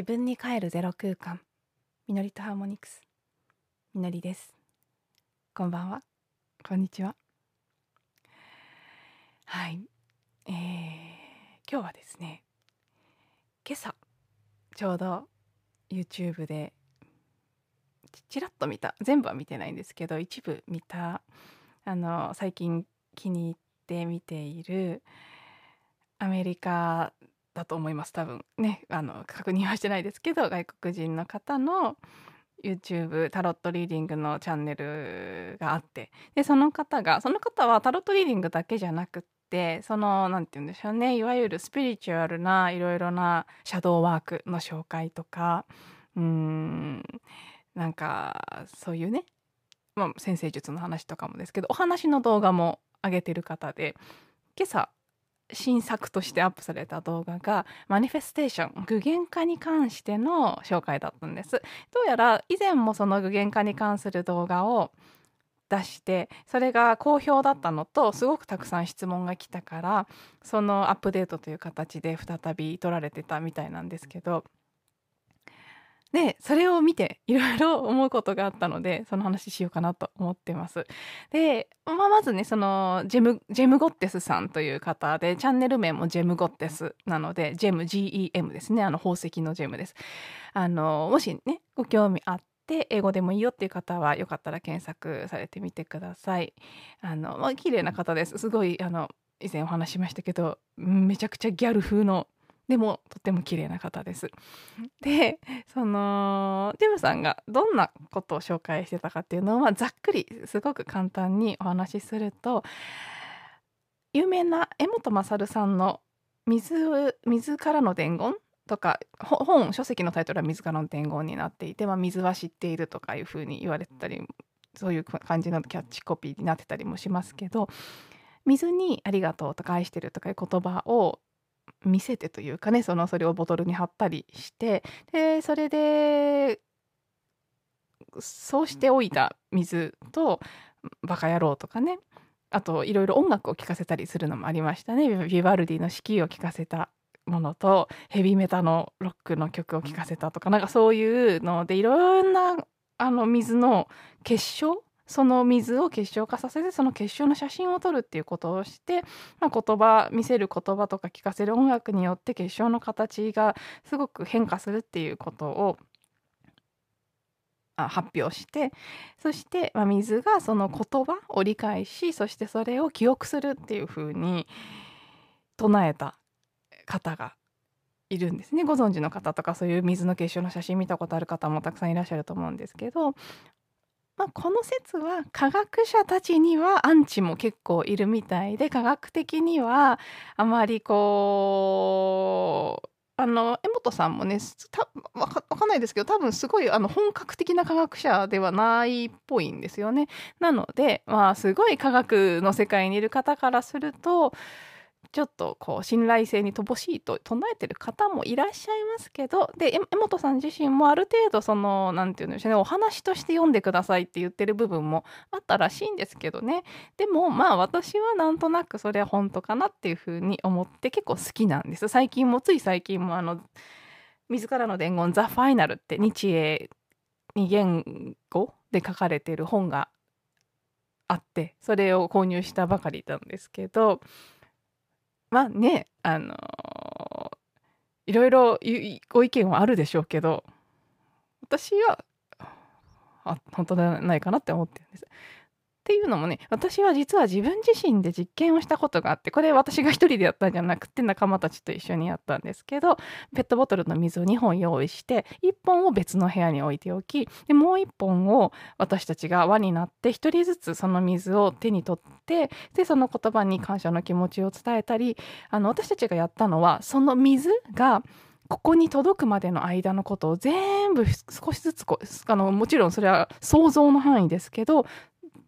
自分に帰るゼロ空間。みのりとハーモニクス。みのりです。こんばんは。こんにちは。はい。えー、今日はですね今朝ちょうど YouTube でちらっと見た。全部は見てないんですけど一部見た。あの最近気に入って見ているアメリカだと思います。多分。ね。あの確認はしてないですけど外国人の方の YouTube タロットリーディングのチャンネルがあって。でその方がその方はタロットリーディングだけじゃなくってその何て言うんでしょうね。いわゆるスピリチュアルないろいろなシャドーワークの紹介とかうーんなんかそういうね、まあ、先生術の話とかもですけどお話の動画も上げてる方で今朝新作としてアップされた動画がマニフェステーション具現化に関しての紹介だったんです。どうやら以前もその具現化に関する動画を出してそれが好評だったのとすごくたくさん質問が来たからそのアップデートという形で再び撮られてたみたいなんですけどでそれを見ていろいろ思うことがあったのでその話しようかなと思ってます。で、まあ、まずねそのジェムジェムゴッテスさんという方でチャンネル名もジェムゴッテスなのでジェム GEM ですねあの宝石のジェムです。あのもしねご興味あって英語でもいいよっていう方はよかったら検索されてみてください。あのまあ綺麗な方です。すごいあの以前お話しましたけどめちゃくちゃギャル風のでもとっても綺麗な方です。でそのジェムさんがどんなことを紹介してたかっていうのはざっくりすごく簡単にお話しすると有名な江本勝さんの水「水からの伝言」とか本書籍のタイトルは「水からの伝言」になっていて、まあ、水は知っているとかいうふうに言われてたりそういう感じのキャッチコピーになってたりもしますけど水に「ありがとう」とか「愛してる」とかいう言葉を見せてというかねそのそれをボトルに貼ったりしてでそれでそうしておいた水と「バカ野郎」とかねあといろいろ音楽を聴かせたりするのもありましたね。ビバルディの「四季」を聴かせたものとヘビメタのロックの曲を聴かせたとかなんかそういうのでいろんなあの水の結晶その水を結晶化させてその結晶の写真を撮るっていうことをして、まあ、言葉見せる言葉とか聞かせる音楽によって結晶の形がすごく変化するっていうことを発表してそして、まあ、水がその言葉を理解しそしてそれを記憶するっていうふうに唱えた方がいるんですね。ご存知の方とかそういう水の結晶の写真見たことある方もたくさんいらっしゃると思うんですけどまあ、この説は科学者たちにはアンチも結構いるみたいで科学的にはあまりこうあの江本さんもねたわかかんないですけど多分すごいあの本格的な科学者ではないっぽいんですよね。なのでまあすごい科学の世界にいる方からするとちょっとこう信頼性に乏しいと唱えてる方もいらっしゃいますけどで江本さん自身もある程度その何て言うんでしょうねお話として読んでくださいって言ってる部分もあったらしいんですけどね。でもまあ私はなんとなくそれは本当かなっていうふうに思って結構好きなんです。最近もつい最近もあの自らの伝言「ザ・ファイナル」って日英二言語で書かれてる本があってそれを購入したばかりなんですけどまあねあの、いろいろご意見はあるでしょうけど私はあ本当じゃないかなって思ってるんです。っていうのもね私は実は自分自身で実験をしたことがあってこれ私が一人でやったんじゃなくて仲間たちと一緒にやったんですけどペットボトルの水を2本用意して1本を別の部屋に置いておきでもう1本を私たちが輪になって1人ずつその水を手に取ってでその言葉に感謝の気持ちを伝えたりあの私たちがやったのはその水がここに届くまでの間のことを全部少しずつこあのもちろんそれは想像の範囲ですけど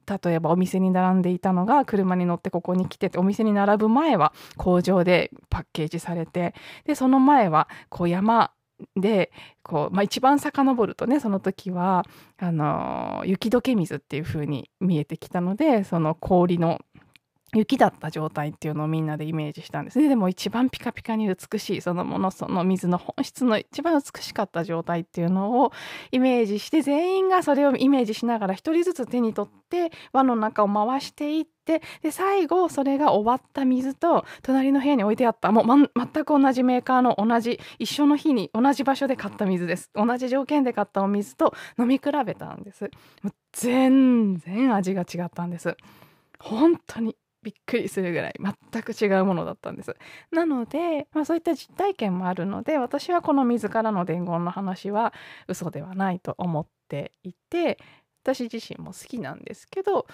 例えばお店に並んでいたのが車に乗ってここに来ててお店に並ぶ前は工場でパッケージされてでその前はこう山でこう、まあ、一番遡るとねその時はあの雪解け水っていう風に見えてきたのでその氷の雪だった状態っていうのをみんなでイメージしたんですね。でも一番ピカピカに美しいそのものその水の本質の一番美しかった状態っていうのをイメージして全員がそれをイメージしながら一人ずつ手に取って輪の中を回していってで最後それが終わった水と隣の部屋に置いてあったもう、ま、全く同じメーカーの同じ一緒の日に同じ場所で買った水です。同じ条件で買ったお水と飲み比べたんです。全然味が違ったんです。本当にびっくりするぐらい全く違うものだったんです。なので、まあ、そういった実体験もあるので私はこの自らの伝言の話は嘘ではないと思っていて私自身も好きなんですけど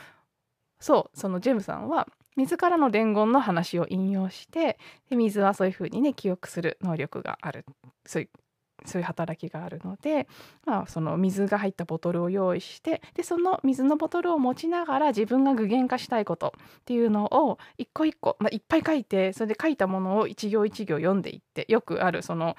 そうそのジェムさんは自らの伝言の話を引用してで水はそういうふうにね記憶する能力があるそういうそういう働きがあるので、まあ、その水が入ったボトルを用意してでその水のボトルを持ちながら自分が具現化したいことっていうのを一個一個、まあ、いっぱい書いてそれで書いたものを一行一行読んでいってよくあるその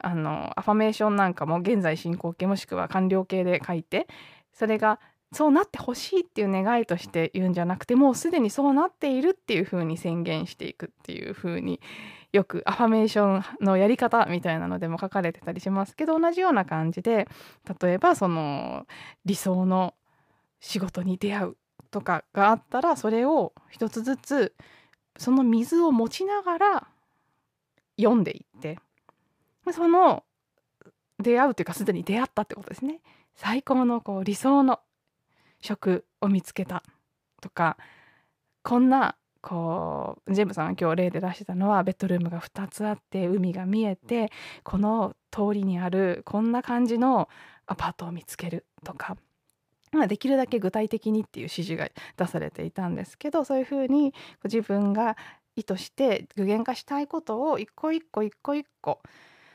あのアファメーションなんかも現在進行形もしくは完了形で書いてそれがそうなってほしいっていう願いとして言うんじゃなくてもうすでにそうなっているっていう風に宣言していくっていう風によくアファメーションのやり方みたいなのでも書かれてたりしますけど同じような感じで例えばその理想の仕事に出会うとかがあったらそれを一つずつその水を持ちながら読んでいってその出会うというかすでに出会ったってことですね。最高のこう理想の職を見つけたとかこんなこうジェームさんが今日例で出してたのはベッドルームが2つあって海が見えてこの通りにあるこんな感じのアパートを見つけるとか、まあ、できるだけ具体的にっていう指示が出されていたんですけどそういうふうに自分が意図して具現化したいことを一個一個一個一個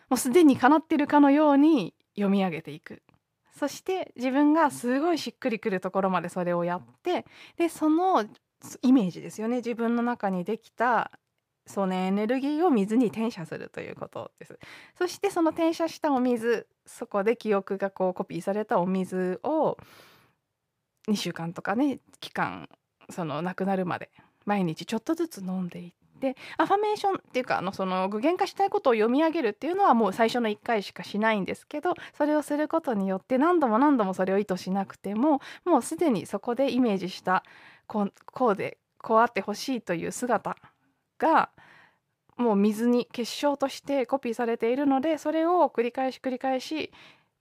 もうすでに叶ってるかのように読み上げていく。そして自分がすごいしっくりくるところまでそれをやってでそのイメージですよね。自分の中にできたそのエネルギーを水に転写するということです。そしてその転写したお水そこで記憶がこうコピーされたお水を2週間とかね期間その亡くなるまで毎日ちょっとずつ飲んでいってアファメーションっていうかあのその具現化したいことを読み上げるっていうのはもう最初の1回しかしないんですけどそれをすることによって何度も何度もそれを意図しなくてももうすでにそこでイメージしたこうこうでこうあってほしいという姿がもう水に結晶としてコピーされているのでそれを繰り返し繰り返し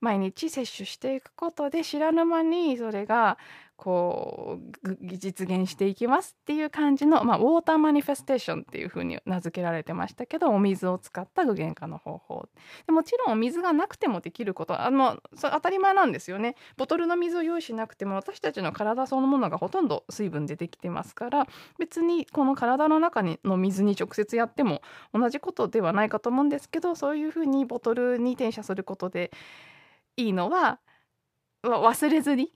毎日摂取していくことで知らぬ間にそれがこう実現していきますっていう感じの、まあ、ウォーターマニフェステーションっていう風に名付けられてましたけどお水を使った具現化の方法。でもちろんお水がなくてもできることあのそ当たり前なんですよね。ボトルの水を用意しなくても私たちの体そのものがほとんど水分でできてますから別にこの体の中にの水に直接やっても同じことではないかと思うんですけどそういう風にボトルに転写することでいいのは忘れずに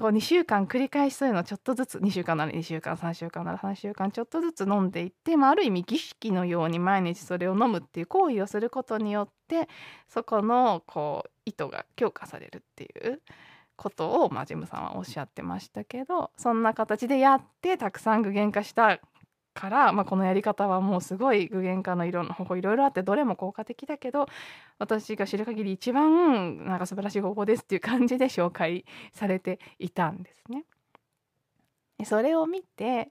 こう2週間繰り返しそういうのをちょっとずつ2週間なら2週間3週間なら3週間ちょっとずつ飲んでいって、まあ、ある意味儀式のように毎日それを飲むっていう行為をすることによってそこのこう意図が強化されるっていうことを、まあ、ジムさんはおっしゃってましたけどそんな形でやってたくさん具現化したから、まあ、このやり方はもうすごい具現化のいろんな方法いろいろあってどれも効果的だけど私が知る限り一番なんか素晴らしい方法ですっていう感じで紹介されていたんですね。それを見て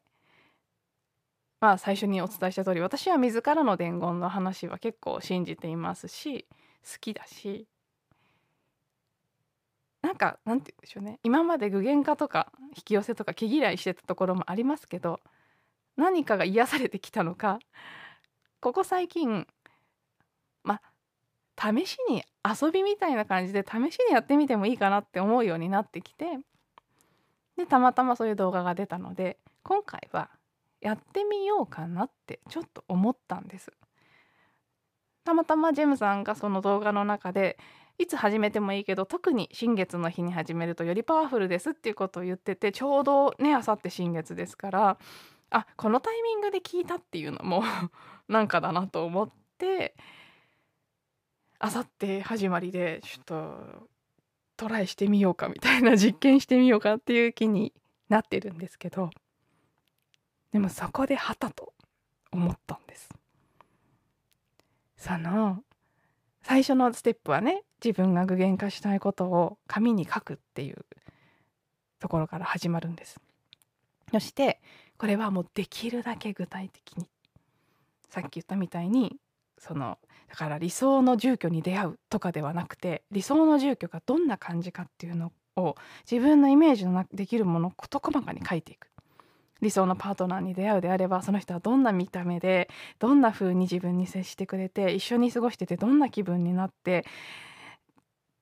まあ最初にお伝えした通り私は自らの伝言の話は結構信じていますし好きだしなんかなんて言うんでしょうね今まで具現化とか引き寄せとか毛嫌いしてたところもありますけど何かが癒されてきたのかここ最近まあ試しに遊びみたいな感じで試しにやってみてもいいかなって思うようになってきてでたまたまそういう動画が出たので今回はやってみようかなってちょっと思ったんです。たまたまジェムさんがその動画の中でいつ始めてもいいけど特に新月の日に始めるとよりパワフルですっていうことを言っててちょうどねあさって新月ですからあこのタイミングで聞いたっていうのも なんかだなと思ってあさって始まりでちょっとトライしてみようかみたいな実験してみようかっていう気になってるんですけどでもそこではたと思ったんです。その最初のステップはね自分が具現化したいことを紙に書くっていうところから始まるんです。そしてこれはもうできるだけ具体的に。さっき言ったみたいにそのだから理想の住居に出会うとかではなくて理想の住居がどんな感じかっていうのを自分のイメージのできるものを事細かに書いていく。理想のパートナーに出会うであればその人はどんな見た目でどんな風に自分に接してくれて一緒に過ごしててどんな気分になって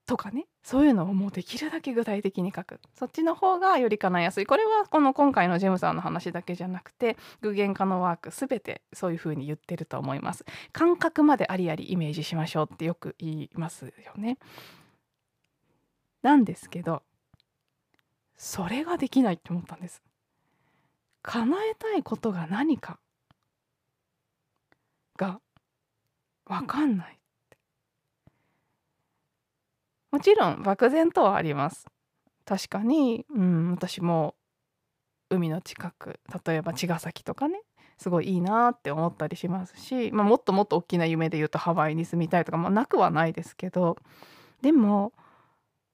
とかね。そういうのをもうできるだけ具体的に書く。そっちの方がより叶いやすい。これはこの今回のジェムさんの話だけじゃなくて具現化のワーク全てそういう風に言ってると思います。感覚までありありイメージしましょうってよく言いますよね。なんですけどそれができないって思ったんです。叶えたいことが何かが分かんない。もちろん漠然とはあります確かに、うん、私も海の近く例えば茅ヶ崎とかねすごいいいなって思ったりしますし、まあ、もっともっと大きな夢で言うとハワイに住みたいとかもなくはないですけどでも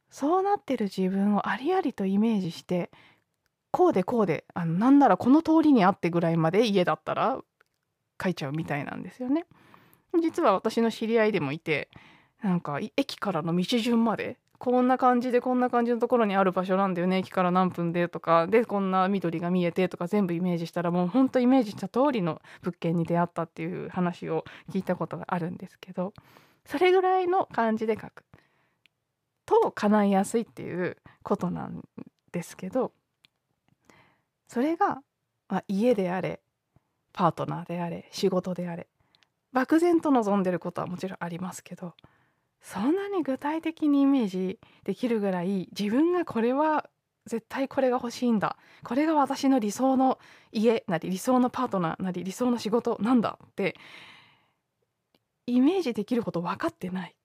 そうなってる自分をありありとイメージしてこうでこうであのなんならこの通りにあってぐらいまで家だったら書いちゃうみたいなんですよね。実は私の知り合いでもいてなんか駅からの道順までこんな感じでこんな感じのところにある場所なんだよね駅から何分でとかでこんな緑が見えてとか全部イメージしたらもうほんとイメージした通りの物件に出会ったっていう話を聞いたことがあるんですけどそれぐらいの感じで書く。と叶いやすいっていうことなんですけどそれが、まあ、家であれパートナーであれ仕事であれ漠然と望んでることはもちろんありますけどそんなに具体的にイメージできるぐらい自分がこれは絶対これが欲しいんだ。これが私の理想の家なり理想のパートナーなり理想の仕事なんだってイメージできること分かってない。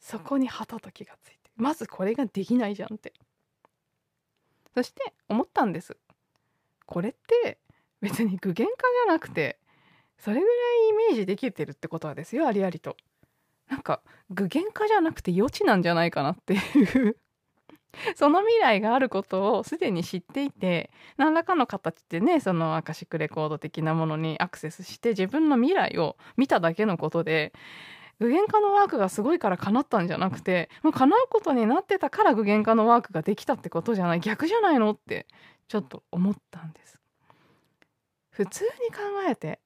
そこにはたと気がついてまずこれができないじゃんって。そして思ったんです。これって別に具現化じゃなくてそれぐらいイメージできてるってことはですよありありと。なんか具現化じゃなくて余地なんじゃないかなっていう。その未来があることをすでに知っていて何らかの形でねそのアカシックレコード的なものにアクセスして自分の未来を見ただけのことで具現化のワークがすごいから叶ったんじゃなくてもう叶うことになってたから具現化のワークができたってことじゃない逆じゃないのってちょっと思ったんです。普通に考えて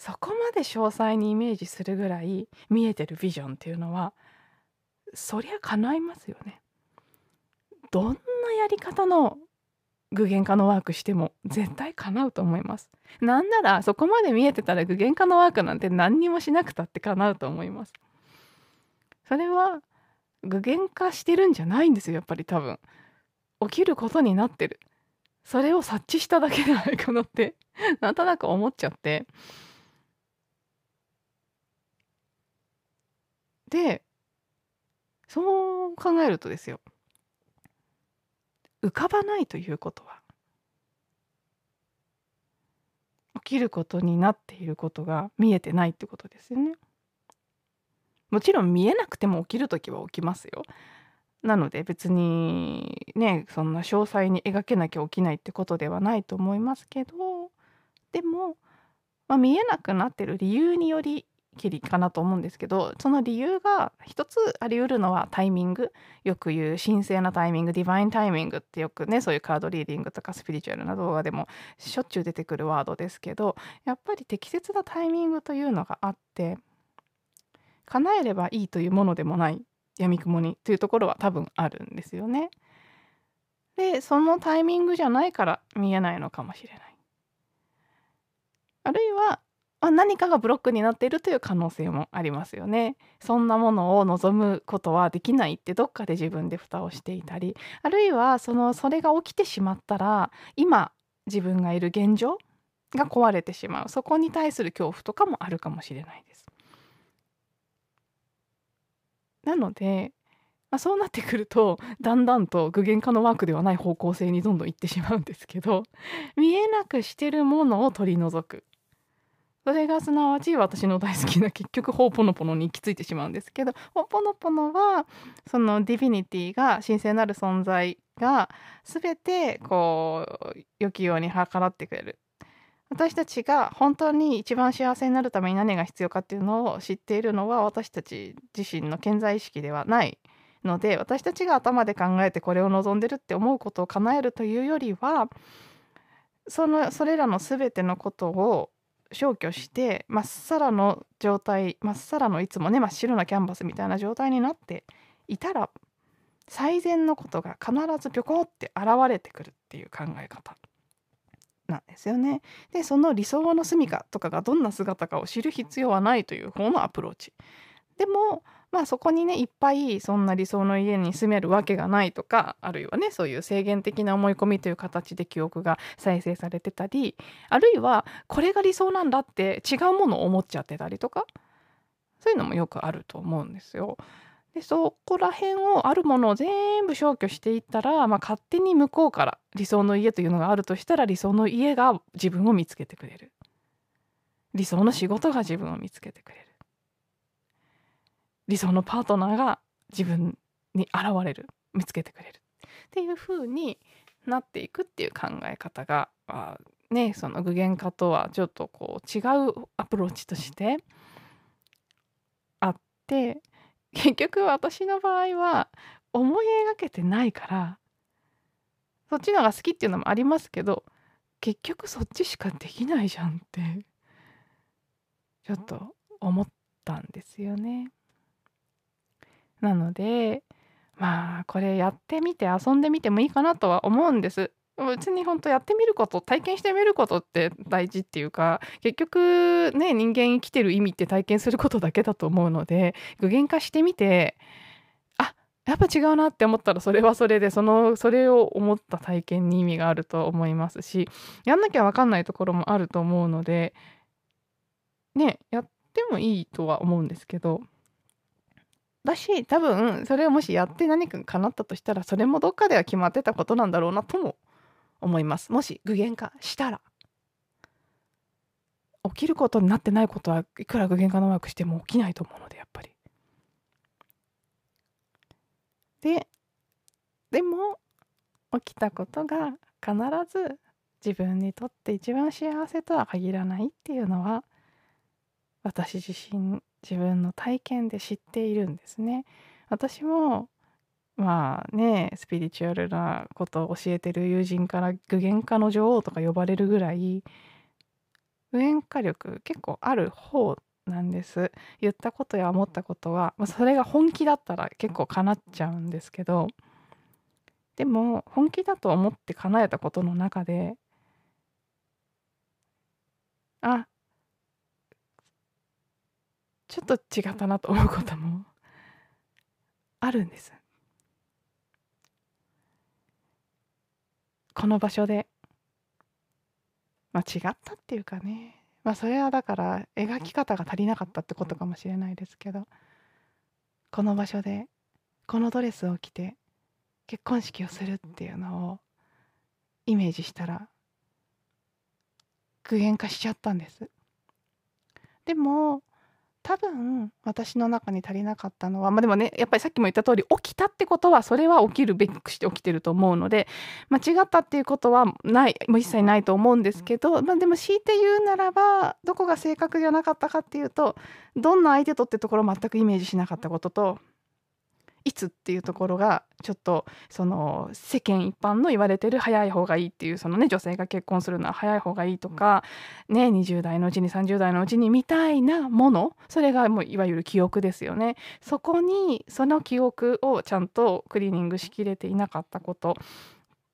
そこまで詳細にイメージするぐらい見えてるビジョンっていうのはそりゃ叶いますよねどんなやり方の具現化のワークしても絶対叶うと思います。なんならそこまで見えてたら具現化のワークなんて何にもしなくたって叶うと思います。それは具現化してるんじゃないんですよやっぱり多分。起きることになってる。それを察知しただけじゃないかなってなんとなく思っちゃって。でそう考えるとですよ浮かばないということは起きることになっていることが見えてないってことですよね。もちろん見えなくても起きる時は起きますよ。なので別にねそんな詳細に描けなきゃ起きないってことではないと思いますけどでも、まあ、見えなくなってる理由によりきりかなと思うんですけどその理由が一つあり得るのはタイミングよく言う神聖なタイミングディバインタイミングってよくねそういうカードリーディングとかスピリチュアルな動画でもしょっちゅう出てくるワードですけどやっぱり適切なタイミングというのがあって叶えればいいというものでもない闇雲にというところは多分あるんですよね。でそのタイミングじゃないから見えないのかもしれない。あるいはあ、何かがブロックになっているという可能性もありますよね。そんなものを望むことはできないってどっかで自分で蓋をしていたりあるいはそのそれが起きてしまったら今自分がいる現状が壊れてしまうそこに対する恐怖とかもあるかもしれないです。なのでまあ、そうなってくるとだんだんと具現化のワークではない方向性にどんどんいってしまうんですけど見えなくしてるものを取り除くそれがすなわち私の大好きな結局ホーポノポノに行き着いてしまうんですけどホーポノポノはそのディフィニティが神聖なる存在が全てこう良きように計らってくれる。私たちが本当に一番幸せになるために何が必要かっていうのを知っているのは私たち自身の健在意識ではないので私たちが頭で考えてこれを望んでるって思うことを叶えるというよりはそのそれらの全てのことを消去してまっさらの状態まっさらのいつもね真っ白なキャンバスみたいな状態になっていたら最善のことが必ずぴょこって現れてくるっていう考え方なんですよね。でその理想の住みかとかがどんな姿かを知る必要はないという方のアプローチ。でもまあそこにねいっぱいそんな理想の家に住めるわけがないとかあるいはねそういう制限的な思い込みという形で記憶が再生されてたりあるいはこれが理想なんだって違うものを思っちゃってたりとかそういうのもよくあると思うんですよ。でそこら辺をあるものを全部消去していったら、まあ、勝手に向こうから理想の家というのがあるとしたら理想の家が自分を見つけてくれる理想の仕事が自分を見つけてくれる理想のパートナーが自分に現れる見つけてくれるっていう風になっていくっていう考え方が、まあ、ねその具現化とはちょっとこう違うアプローチとしてあって結局私の場合は思い描けてないからそっちのが好きっていうのもありますけど結局そっちしかできないじゃんってちょっと思ったんですよね。なのでまあこれやってみて遊んでみてもいいかなとは思うんです。別に本当やってみること体験してみることって大事っていうか結局ね人間生きてる意味って体験することだけだと思うので具現化してみてあやっぱ違うなって思ったらそれはそれでそのそれを思った体験に意味があると思いますしやんなきゃ分かんないところもあると思うのでねやってもいいとは思うんですけどだし多分それをもしやって何か叶ったとしたらそれもどっかでは決まってたことなんだろうなとも思います。もし具現化したら。起きることになってないことはいくら具現化のワークしても起きないと思うのでやっぱり。ででも起きたことが必ず自分にとって一番幸せとは限らないっていうのは私自身自分の体験で知っているんですね。私もまあねスピリチュアルなことを教えてる友人から具現化の女王とか呼ばれるぐらい具現化力結構ある方なんです言ったことや思ったことは、まあ、それが本気だったら結構叶っちゃうんですけどでも本気だと思って叶えたことの中であちょっと違ったなと思うこともあるんです。この場所でまあ違ったっていうかねまあそれはだから描き方が足りなかったってことかもしれないですけどこの場所でこのドレスを着て結婚式をするっていうのをイメージしたら具現化しちゃったんですでも多分私の中に足りなかったのはまあでもねやっぱりさっきも言った通り起きたってことはそれは起きるべくして起きてると思うので間違ったっていうことはないもう一切ないと思うんですけど、まあ、でも強いて言うならばどこが正確じゃなかったかっていうとどんな相手とってところを全くイメージしなかったことといつっていうところがちょっとその世間一般の言われてる早い方がいいっていうそのね女性が結婚するのは早い方がいいとかね20代のうちに30代のうちにみたいなものそれがもういわゆる記憶ですよね。そこにその記憶をちゃんとクリーニングしきれていなかったこと。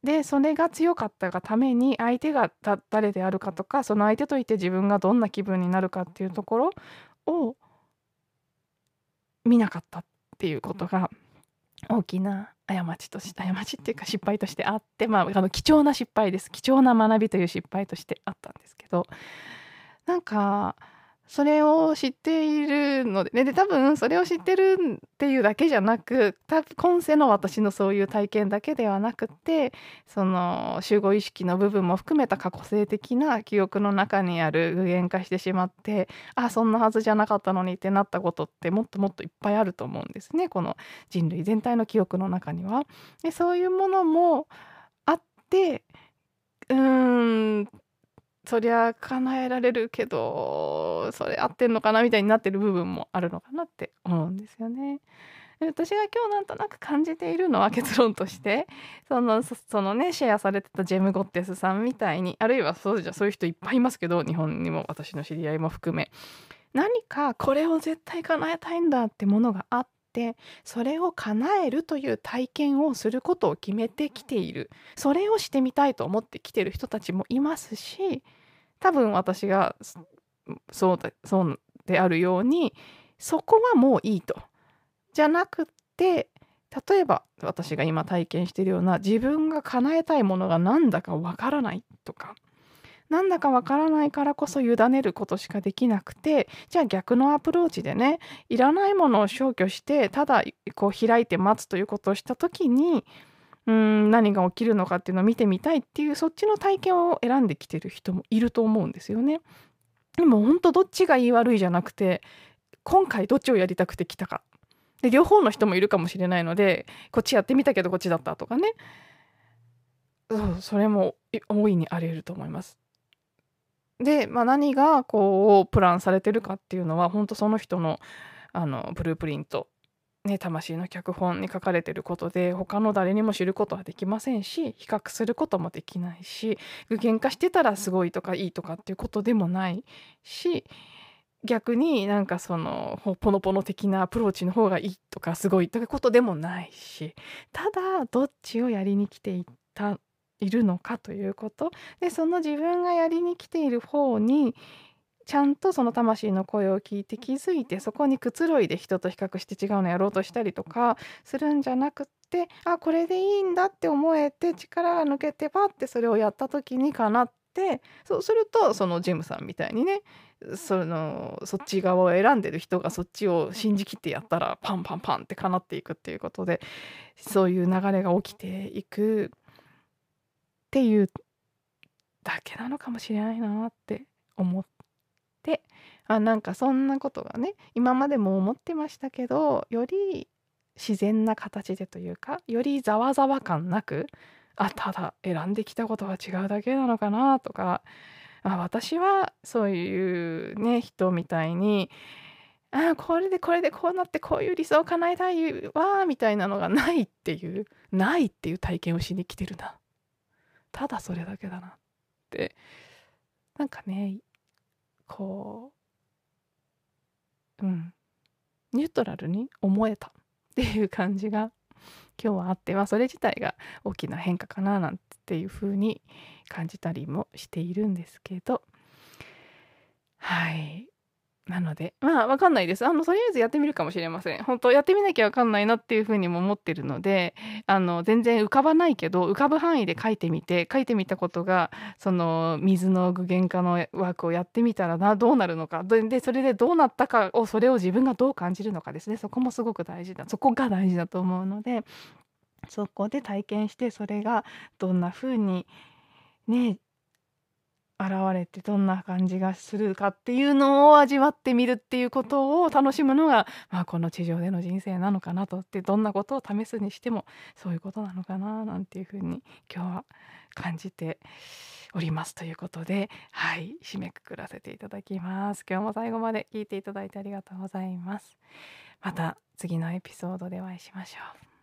でそれが強かったがために相手が誰であるかとかその相手といて自分がどんな気分になるかっていうところを見なかったっていうことが大きな過ちとして過ちっていうか失敗としてあってまああの貴重な失敗です。貴重な学びという失敗としてあったんですけどなんかそれを知っているので、ね、で多分それを知ってるっていうだけじゃなく多分今世の私のそういう体験だけではなくてその集合意識の部分も含めた過去性的な記憶の中にある具現化してしまってあそんなはずじゃなかったのにってなったことってもっともっといっぱいあると思うんですねこの人類全体の記憶の中には。でそういうものもあってうーんそりゃ叶えられるけどそれ合ってんのかなみたいになってる部分もあるのかなって思うんですよね。私が今日なんとなく感じているのは結論としてそのそのねシェアされてたジェム・ゴッテスさんみたいにあるいはそうじゃそういう人いっぱいいますけど日本にも私の知り合いも含め何かこれを絶対叶えたいんだってものがあってそれを叶えるという体験をすることを決めてきているそれをしてみたいと思ってきてる人たちもいますし多分私がそうだそうであるようにそこはもういいと。じゃなくて例えば私が今体験しているような自分が叶えたいものが何だかわからないとかなんだかわからないからこそ委ねることしかできなくてじゃあ逆のアプローチでねいらないものを消去してただこう開いて待つということをした時にうん何が起きるのかっていうのを見てみたいっていうそっちの体験を選んできてる人もいると思うんですよね。でも本当どっちが言い悪いじゃなくて今回どっちをやりたくて来たかで両方の人もいるかもしれないのでこっちやってみたけどこっちだったとかねそうそれも大いにあり得ると思います。で、まあ、何がこうプランされてるかっていうのは本当その人のあのブループリントね、魂の脚本に書かれてることで他の誰にも知ることはできませんし比較することもできないし具現化してたらすごいとかいいとかっていうことでもないし逆になんかそのポノポノ的なアプローチの方がいいとかすごいということでもないしただどっちをやりに来ていたいるのかということ。でその自分がやりに来ている方にちゃんとその魂の声を聞いて気づいてそこにくつろいで人と比較して違うのやろうとしたりとかするんじゃなくってあこれでいいんだって思えて力が抜けてパッてそれをやった時にかなってそうするとそのジムさんみたいにねそのそっち側を選んでる人がそっちを信じきってやったらパンパンパンってかなっていくっていうことでそういう流れが起きていくっていうだけなのかもしれないなって思ってあなんかそんなことがね今までも思ってましたけどより自然な形でというかよりざわざわ感なくあただ選んできたことが違うだけなのかなとかあ私はそういうね人みたいにあこれでこれでこうなってこういう理想を叶えたいわみたいなのがないっていうないっていう体験をしに来てるな。ただそれだけだなって。なんかねこううん。ニュートラルに思えたっていう感じが 今日はあってまあそれ自体が大きな変化かななんていうふうに感じたりもしているんですけど。はい。なのでまあわかんないです。あのとりあえずやってみるかもしれません。本当やってみなきゃわかんないなっていうふうにも思ってるのであの全然浮かばないけど浮かぶ範囲で書いてみて書いてみたことがその水の具現化のワークをやってみたらなどうなるのか。でそれでどうなったかをそれを自分がどう感じるのかですね。そこもすごく大事だそこが大事だと思うのでそこで体験してそれがどんな風にね現れてどんな感じがするかっていうのを味わってみるっていうことを楽しむのが、まあ、この地上での人生なのかなとってどんなことを試すにしてもそういうことなのかななんていうふうに今日は感じておりますということではい締めくくらせていただきます。今日も最後まで聞いていただいてありがとうございます。また次のエピソードでお会いしましょう。